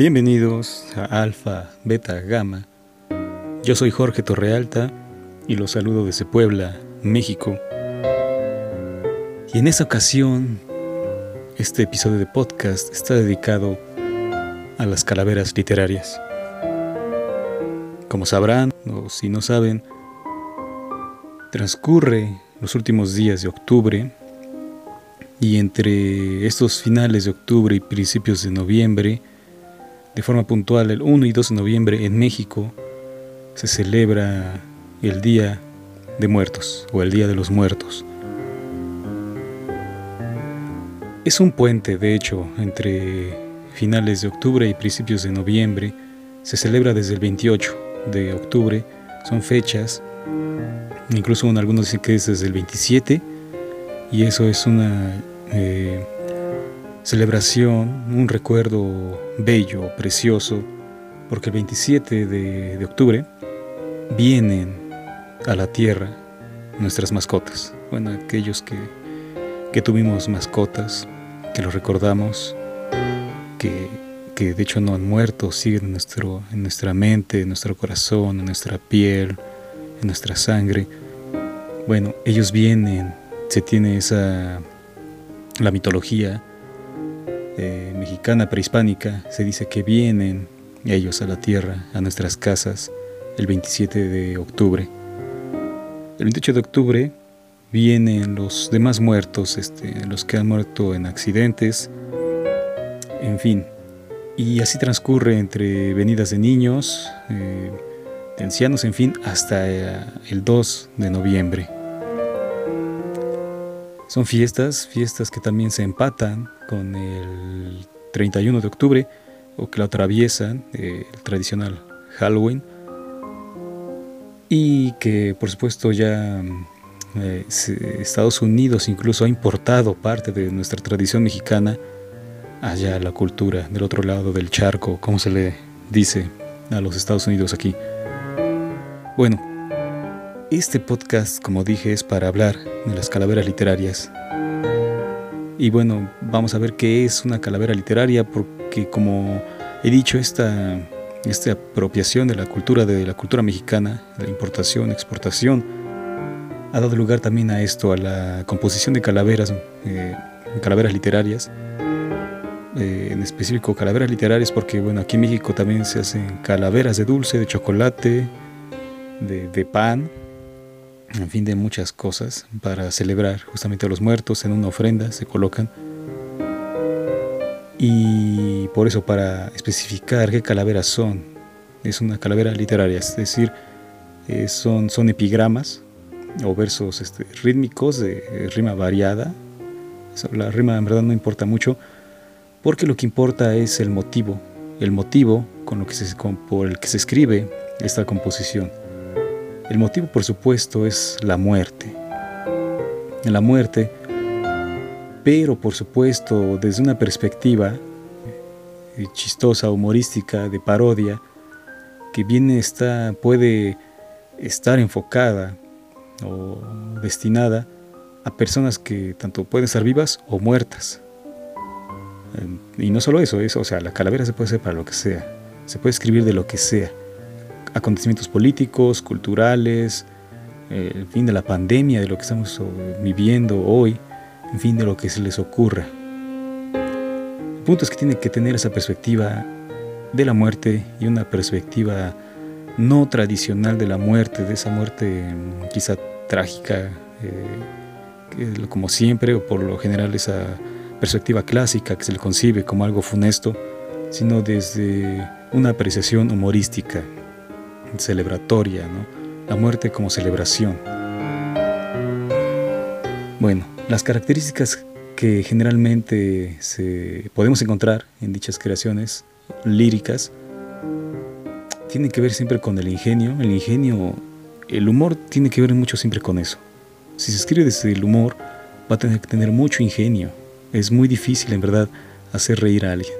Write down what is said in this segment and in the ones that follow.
Bienvenidos a Alfa, Beta, Gamma. Yo soy Jorge Torrealta y los saludo desde Puebla, México. Y en esta ocasión, este episodio de podcast está dedicado a las calaveras literarias. Como sabrán, o si no saben, transcurre los últimos días de octubre y entre estos finales de octubre y principios de noviembre de forma puntual, el 1 y 2 de noviembre en México se celebra el Día de Muertos o el Día de los Muertos. Es un puente, de hecho, entre finales de octubre y principios de noviembre. Se celebra desde el 28 de octubre. Son fechas, incluso algunos dicen que es desde el 27, y eso es una eh, celebración, un recuerdo bello, precioso, porque el 27 de, octubre vienen a la tierra nuestras mascotas. Bueno, aquellos que, que tuvimos mascotas, que los recordamos, que, que, de hecho no han muerto, siguen en, nuestro, en nuestra mente, en nuestro corazón, en nuestra piel, en nuestra sangre. Bueno, ellos vienen, se tiene esa, la mitología, eh, mexicana prehispánica se dice que vienen ellos a la tierra, a nuestras casas, el 27 de octubre. El 28 de octubre vienen los demás muertos, este, los que han muerto en accidentes, en fin. Y así transcurre entre venidas de niños, eh, de ancianos, en fin, hasta eh, el 2 de noviembre. Son fiestas, fiestas que también se empatan con el 31 de octubre o que lo atraviesan, eh, el tradicional Halloween. Y que por supuesto ya eh, Estados Unidos incluso ha importado parte de nuestra tradición mexicana allá la cultura del otro lado del charco, como se le dice a los Estados Unidos aquí. Bueno, este podcast, como dije, es para hablar de las calaveras literarias. Y bueno, vamos a ver qué es una calavera literaria, porque como he dicho, esta, esta apropiación de la cultura de la cultura mexicana, la importación, exportación, ha dado lugar también a esto, a la composición de calaveras, eh, calaveras literarias. Eh, en específico calaveras literarias porque bueno aquí en México también se hacen calaveras de dulce, de chocolate, de, de pan en fin, de muchas cosas para celebrar justamente a los muertos en una ofrenda se colocan. Y por eso para especificar qué calaveras son, es una calavera literaria, es decir, eh, son, son epigramas o versos este, rítmicos de rima variada. La rima en verdad no importa mucho porque lo que importa es el motivo, el motivo con lo que se, por el que se escribe esta composición. El motivo, por supuesto, es la muerte. La muerte, pero por supuesto desde una perspectiva eh, chistosa, humorística, de parodia, que bien está, puede estar enfocada o destinada a personas que tanto pueden estar vivas o muertas. Y no solo eso, eso, o sea, la calavera se puede hacer para lo que sea, se puede escribir de lo que sea acontecimientos políticos, culturales, eh, el fin de la pandemia, de lo que estamos viviendo hoy, en fin, de lo que se les ocurra. El punto es que tiene que tener esa perspectiva de la muerte y una perspectiva no tradicional de la muerte, de esa muerte mm, quizá trágica, eh, como siempre, o por lo general esa perspectiva clásica que se le concibe como algo funesto, sino desde una apreciación humorística, celebratoria, ¿no? la muerte como celebración. Bueno, las características que generalmente se podemos encontrar en dichas creaciones líricas tienen que ver siempre con el ingenio. El ingenio, el humor tiene que ver mucho siempre con eso. Si se escribe desde el humor, va a tener que tener mucho ingenio. Es muy difícil, en verdad, hacer reír a alguien.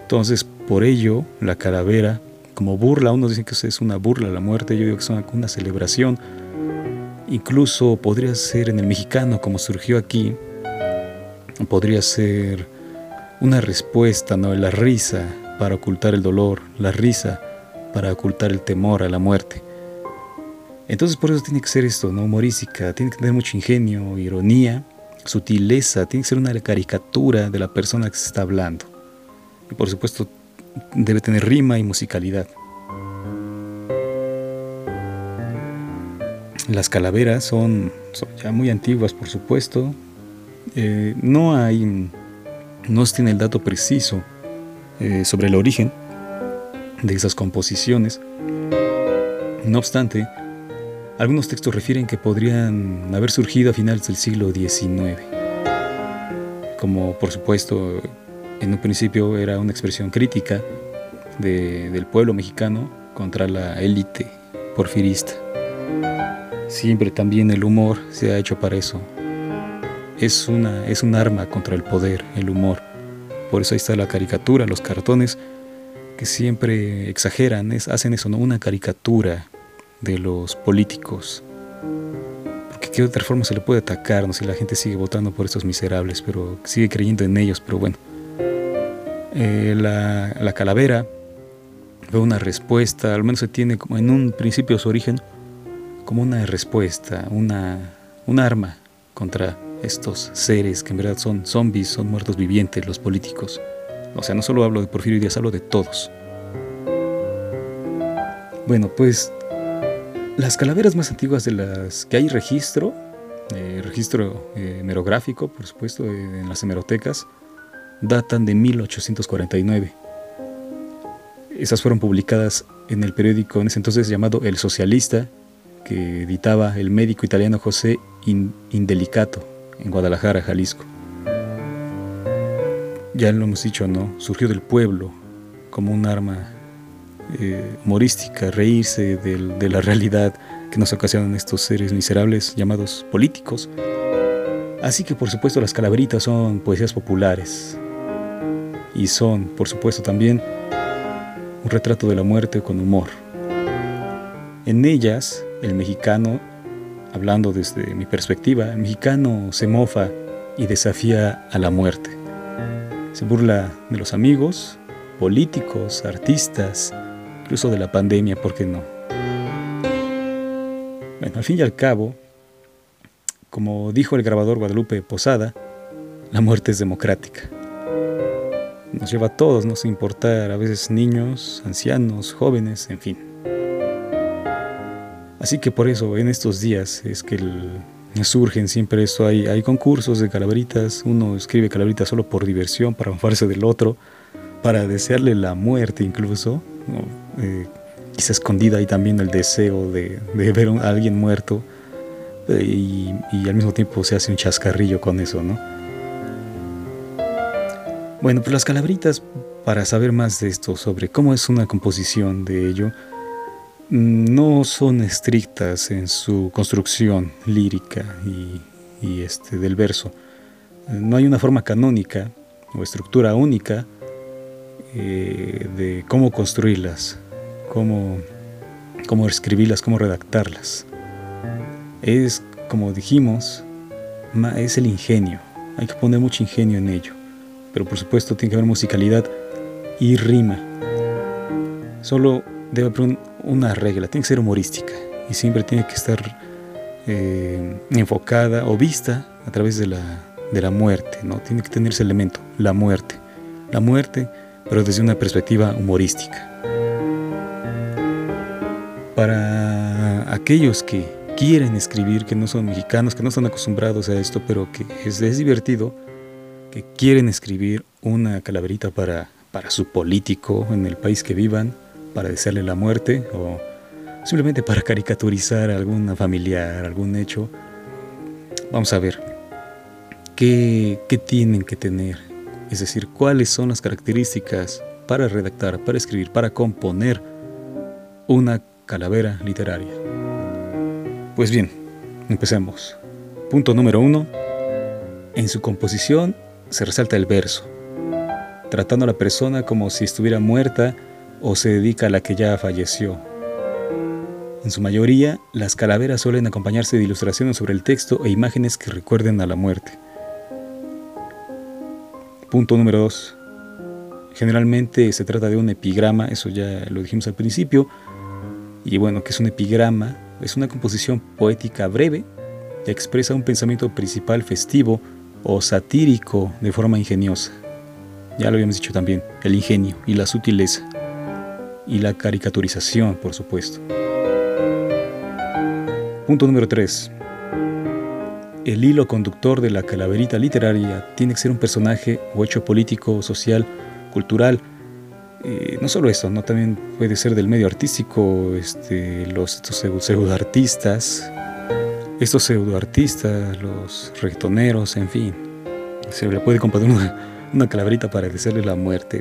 Entonces, por ello, la calavera como burla, unos dicen que es una burla la muerte, yo digo que es una, celebración. Incluso podría ser en el mexicano, como surgió aquí, podría ser una respuesta, ¿no? La risa para ocultar el dolor, la risa para ocultar el temor a la muerte. Entonces por eso tiene que ser esto, ¿no? Humorística, tiene que tener mucho ingenio, ironía, sutileza, tiene que ser una caricatura de la persona que se está hablando. Y por supuesto debe tener rima y musicalidad. Las calaveras son, ya muy antiguas, por supuesto. Eh, no hay, no se tiene el dato preciso eh, sobre el origen de esas composiciones. No obstante, algunos textos refieren que podrían haber surgido a finales del siglo XIX. Como por supuesto en un principio era una expresión crítica del pueblo mexicano contra la élite porfirista. Siempre también el humor se ha hecho para eso. Es, una, es un arma contra el poder, el humor. Por eso ahí está la caricatura, los cartones que siempre exageran, hacen eso, ¿no? Una caricatura de los políticos. Porque qué otra forma se le puede atacar, no si la gente sigue votando por estos miserables, pero sigue creyendo en ellos, pero bueno. Eh, la, la calavera fue una respuesta, al menos se tiene como en un principio su origen como una respuesta, una, un arma contra estos seres que en verdad son zombies, son muertos vivientes, los políticos. O sea, no solo hablo de Porfirio Díaz, hablo de todos. Bueno, pues las calaveras más antiguas de las que hay registro, eh, registro eh, por supuesto, eh, en las hemerotecas, datan de 1849. Esas fueron publicadas en el periódico en ese entonces llamado El Socialista, que editaba el médico italiano José Indelicato en Guadalajara, Jalisco. Ya lo hemos dicho, ¿no? Surgió del pueblo como un arma eh, humorística, reírse de la realidad que nos ocasionan estos seres miserables llamados políticos. Así que por supuesto las calaveritas son poesías populares y son por supuesto también un retrato de la muerte con humor. En ellas el mexicano, hablando desde mi perspectiva, el mexicano se mofa y desafía a la muerte. Se burla de los amigos, políticos, artistas, incluso de la pandemia, ¿por qué no? Bueno, al fin y al cabo, como dijo el grabador Guadalupe Posada, la muerte es democrática. Nos lleva a todos, no sin importar, a veces niños, ancianos, jóvenes, en fin. Así que por eso en estos días es que surgen siempre esto, hay, concursos de calaveritas, uno escribe calaveritas solo por diversión, para mofarse del otro, para desearle la muerte incluso, eh, quizá escondida ahí también el deseo de, ver a alguien muerto eh, y, y, al mismo tiempo se hace un chascarrillo con eso, ¿no? Bueno, pues las calaveritas, para saber más de esto, sobre cómo es una composición de ello, no son estrictas en su construcción lírica y, este, del verso. No hay una forma canónica o estructura única eh, de cómo construirlas, cómo, cómo escribirlas, cómo redactarlas. Es, como dijimos, es el ingenio. Hay que poner mucho ingenio en ello. Pero por supuesto tiene que haber musicalidad y rima. Solo debe haber una regla, tiene que ser humorística y siempre tiene que estar eh, enfocada o vista a través de la, de la muerte, ¿no? Tiene que tener ese elemento, la muerte. La muerte, pero desde una perspectiva humorística. Para aquellos que quieren escribir, que no son mexicanos, que no están acostumbrados a esto, pero que es, es divertido, que quieren escribir una calaverita para, para su político en el país que vivan, para desearle la muerte o simplemente para caricaturizar a alguna familiar, algún hecho. Vamos a ver qué, qué tienen que tener, es decir, cuáles son las características para redactar, para escribir, para componer una calavera literaria. Pues bien, empecemos. Punto número uno. En su composición se resalta el verso, tratando a la persona como si estuviera muerta o se dedica a la que ya falleció. En su mayoría, las calaveras suelen acompañarse de ilustraciones sobre el texto e imágenes que recuerden a la muerte. Punto número 2. Generalmente se trata de un epigrama, eso ya lo dijimos al principio. Y bueno, que es un epigrama? Es una composición poética breve que expresa un pensamiento principal festivo o satírico de forma ingeniosa. Ya lo habíamos dicho también, el ingenio y la sutileza. Y la caricaturización, por supuesto. Punto número 3. El hilo conductor de la calaverita literaria tiene que ser un personaje o hecho político, social, cultural. Eh, no solo eso, ¿no? también puede ser del medio artístico, este, los, estos pseudoartistas, estos pseudoartistas, los reggaetoneros, en fin. Se le puede componer una, una calaverita para decirle la muerte,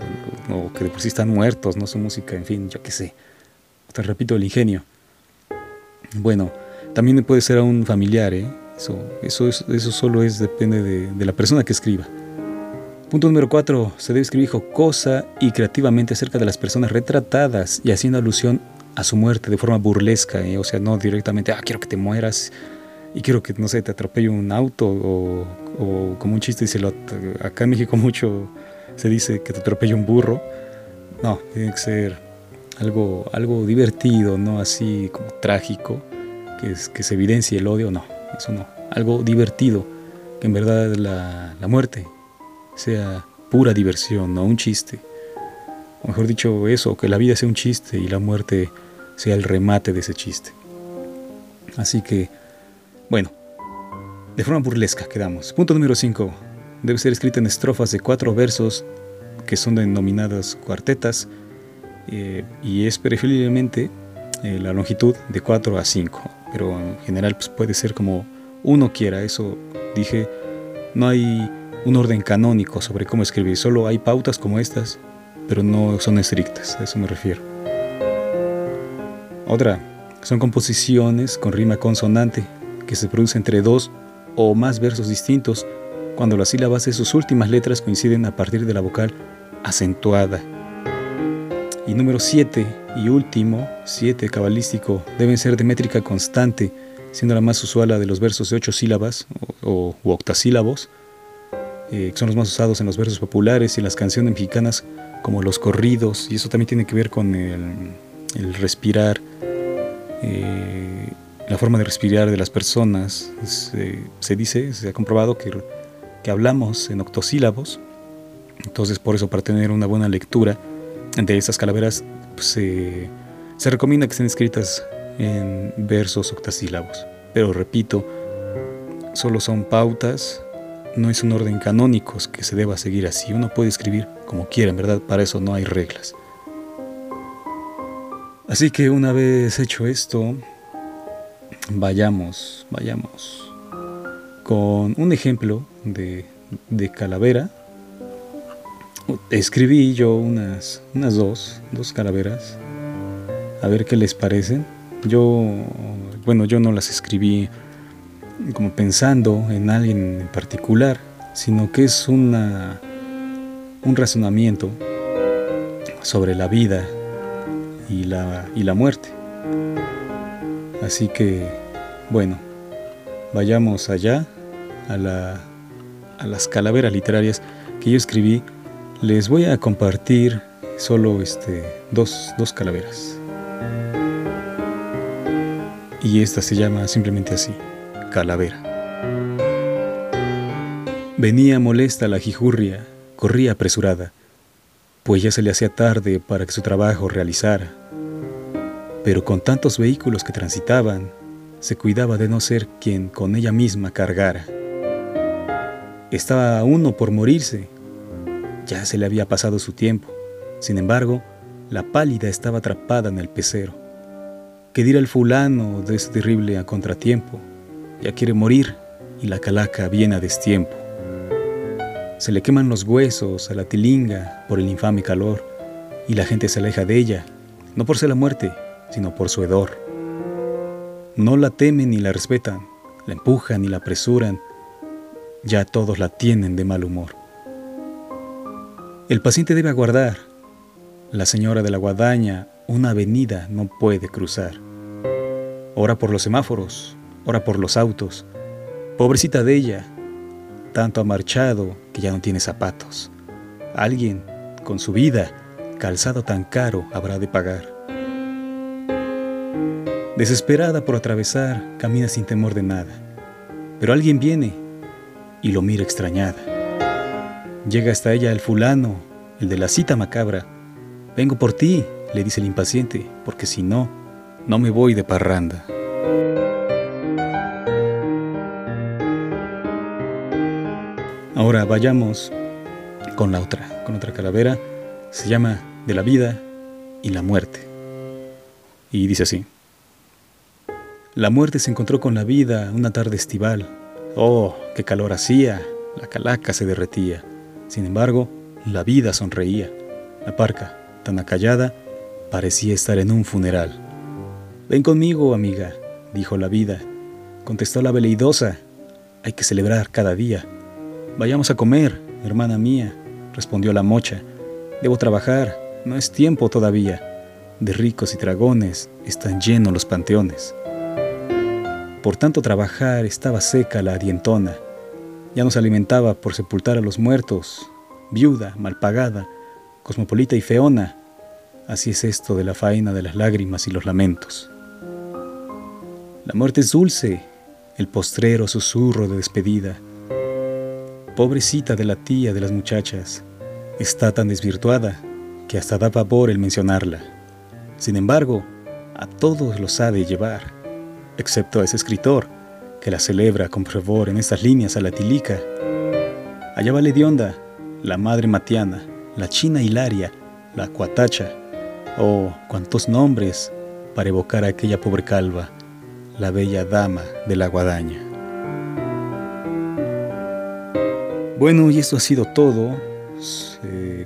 o, que de por sí están muertos, no su música, en fin, yo qué sé. Te repito, el ingenio. Bueno, también puede ser a un familiar, ¿eh? Eso, eso, solo es, depende de, la persona que escriba. Punto número 4. Se debe escribir jocosa y creativamente acerca de las personas retratadas y haciendo alusión a su muerte de forma burlesca, ¿eh? o sea, no directamente, ah, quiero que te mueras y quiero que, no sé, te atropelle un auto o, como un chiste, dice, acá en México mucho se dice que te atropelle un burro. No, tiene que ser algo, algo divertido, no así como trágico, que, es, que se evidencie el odio, no eso no, algo divertido, que en verdad la, la muerte sea pura diversión, no un chiste. O mejor dicho, eso, que la vida sea un chiste y la muerte sea el remate de ese chiste. Así que, bueno, de forma burlesca quedamos. Punto número 5. Debe ser escrita en estrofas de cuatro versos que son denominadas cuartetas eh, y es preferiblemente eh, la longitud de 4 a 5 pero en general pues, puede ser como uno quiera, eso dije, no hay un orden canónico sobre cómo escribir, solo hay pautas como estas, pero no son estrictas, a eso me refiero. Otra, son composiciones con rima consonante que se producen entre dos o más versos distintos cuando las sílabas de sus últimas letras coinciden a partir de la vocal acentuada. Y número 7 y último, 7 cabalístico, deben ser de métrica constante, siendo la más usual la de los versos de 8 sílabas o, u octasílabos, eh, que son los más usados en los versos populares y en las canciones mexicanas como los corridos, y eso también tiene que ver con el, respirar, eh, la forma de respirar de las personas. Se, dice, se ha comprobado que, que hablamos en octosílabos, entonces por eso para tener una buena lectura, de estas calaveras pues, se recomienda que estén escritas en versos octasílabos. Pero repito, solo son pautas, no es un orden canónico que se deba seguir así. Uno puede escribir como quiera, en verdad, para eso no hay reglas. Así que una vez hecho esto, vayamos, vayamos con un ejemplo de, de calavera escribí yo unas, unas dos, dos calaveras, a ver qué les parecen. Yo, bueno, yo no las escribí como pensando en alguien en particular, sino que es una, un razonamiento sobre la vida y la, y la muerte. Así que, bueno, vayamos allá a, la, a las calaveras literarias que yo escribí les voy a compartir solo este, dos, dos calaveras. Y esta se llama simplemente así, calavera. Venía molesta la jijurria, corría apresurada, pues ya se le hacía tarde para que su trabajo realizara. Pero con tantos vehículos que transitaban, se cuidaba de no ser quien con ella misma cargara. Estaba uno por morirse ya se le había pasado su tiempo. Sin embargo, la pálida estaba atrapada en el pecero. ¿Qué dirá el fulano de ese terrible a contratiempo? Ya quiere morir y la calaca viene a destiempo. Se le queman los huesos a la tilinga por el infame calor y la gente se aleja de ella, no por ser la muerte, sino por su hedor. No la temen ni la respetan, la empujan ni la apresuran, ya todos la tienen de mal humor. El paciente debe aguardar. La señora de la guadaña una avenida no puede cruzar. Ora por los semáforos, ora por los autos. Pobrecita de ella, tanto ha marchado que ya no tiene zapatos. Alguien con su vida, calzado tan caro habrá de pagar. Desesperada por atravesar, camina sin temor de nada. Pero alguien viene y lo mira extrañada. Llega hasta ella el fulano, el de la cita macabra. Vengo por ti, le dice el impaciente, porque si no, no me voy de parranda. Ahora vayamos con la otra, con otra calavera. Se llama De la vida y la muerte. Y dice así. La muerte se encontró con la vida una tarde estival. Oh, qué calor hacía. La calaca se derretía. Sin embargo, la vida sonreía. La parca, tan acallada, parecía estar en un funeral. Ven conmigo, amiga, dijo la vida. Contestó la veleidosa. Hay que celebrar cada día. Vayamos a comer, hermana mía, respondió la mocha. Debo trabajar, no es tiempo todavía. De ricos y dragones están llenos los panteones. Por tanto trabajar estaba seca la dientona. Ya no se alimentaba por sepultar a los muertos, viuda, mal pagada, cosmopolita y feona. Así es esto de la faena de las lágrimas y los lamentos. La muerte es dulce, el postrero susurro de despedida Pobrecita de la tía de las muchachas, está tan desvirtuada que hasta da pavor el mencionarla. Sin embargo, a todos los ha de llevar, excepto a ese escritor que la celebra con fervor en estas líneas a la tilica. Allá va Ledionda, la madre Matiana, la china Hilaria, la cuatacha. Oh, cuántos nombres para evocar a aquella pobre calva, la bella dama de la guadaña. Bueno, y esto ha sido todo.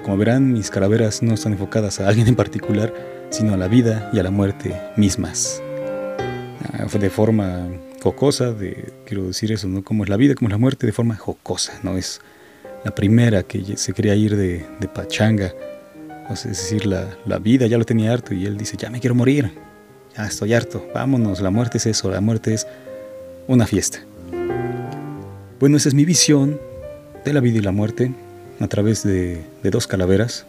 Como verán, mis calaveras no están enfocadas a alguien en particular, sino a la vida y a la muerte mismas. De forma jocosa, de, quiero decir eso, ¿no? Como es la vida, como es la muerte, de forma jocosa, ¿no? Es la primera que se quería ir de, pachanga. es decir, la, la vida ya lo tenía harto y él dice, ya me quiero morir, ya estoy harto, vámonos, la muerte es eso, la muerte es una fiesta. Bueno, esa es mi visión de la vida y la muerte a través de, dos calaveras.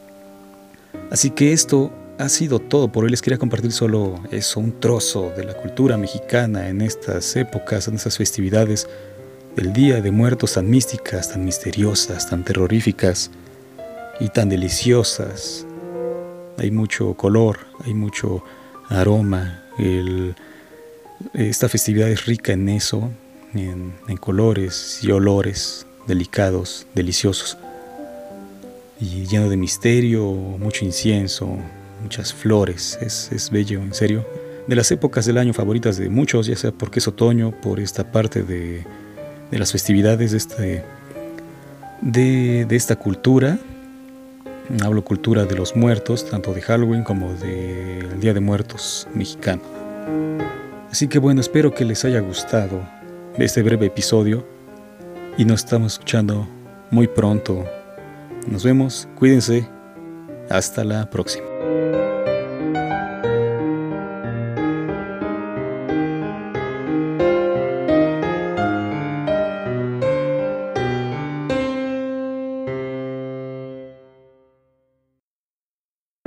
Así que esto ha sido todo por hoy. Les quería compartir solo eso, un trozo de la cultura mexicana en estas épocas, en estas festividades del Día de Muertos tan místicas, tan misteriosas, tan terroríficas y tan deliciosas. Hay mucho color, hay mucho aroma. esta festividad es rica en eso, en colores y olores delicados, deliciosos, y lleno de misterio, mucho incienso, muchas flores, es, bello, en serio. De las épocas del año favoritas de muchos, ya sea porque es otoño, por esta parte de, las festividades de, este, de, de esta cultura, hablo cultura de los muertos, tanto de Halloween como del Día de Muertos mexicano. Así que bueno, espero que les haya gustado este breve episodio y nos estamos escuchando muy pronto. Nos vemos, cuídense, hasta la próxima. Thank you.